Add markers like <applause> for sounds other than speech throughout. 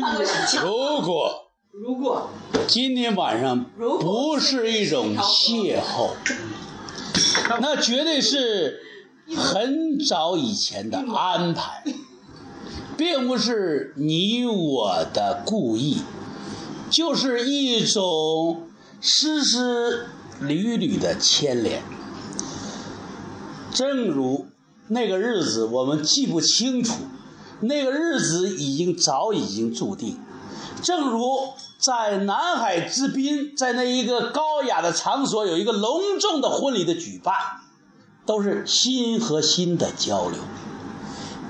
<laughs> 如果如果今天晚上不是一种邂逅，那绝对是很早以前的安排，并不是你我的故意，就是一种丝丝缕缕的牵连。正如那个日子，我们记不清楚，那个日子已经早已经注定。正如在南海之滨，在那一个高雅的场所，有一个隆重的婚礼的举办，都是心和心的交流。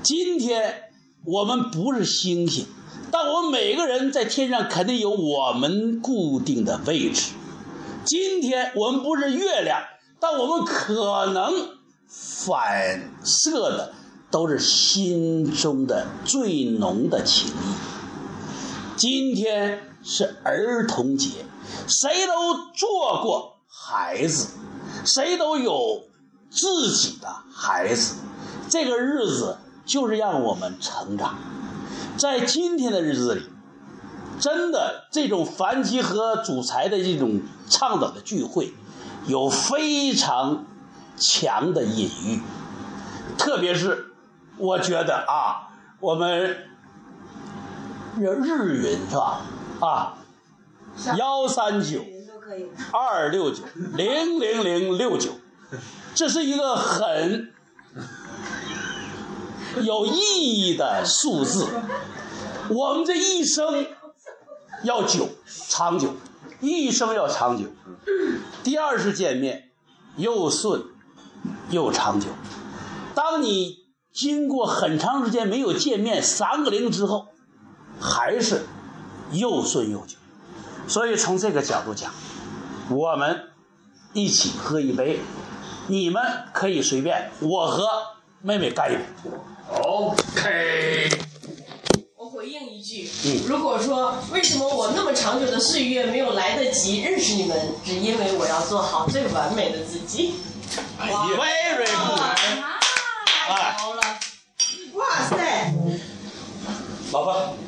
今天我们不是星星，但我们每个人在天上肯定有我们固定的位置。今天我们不是月亮，但我们可能反射的都是心中的最浓的情谊。今天是儿童节，谁都做过孩子，谁都有自己的孩子。这个日子就是让我们成长。在今天的日子里，真的这种梵基和主财的这种倡导的聚会，有非常强的隐喻。特别是我觉得啊，我们。日日云是吧？啊，幺三九二六九零零零六九，这是一个很有意义的数字。<laughs> 我们这一生要久长久，一生要长久。第二次见面又顺又长久。当你经过很长时间没有见面，三个零之后。还是又顺又久，所以从这个角度讲，我们一起喝一杯，你们可以随便，我和妹妹干一杯。OK。我回应一句，如果说为什么我那么长久的岁月没有来得及认识你们，只因为我要做好最完美的自己。Very good。太好了！哇塞！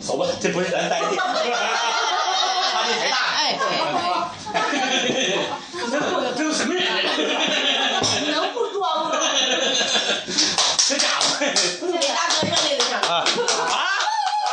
走吧，这不是咱待的，<laughs> 差距太大。哎？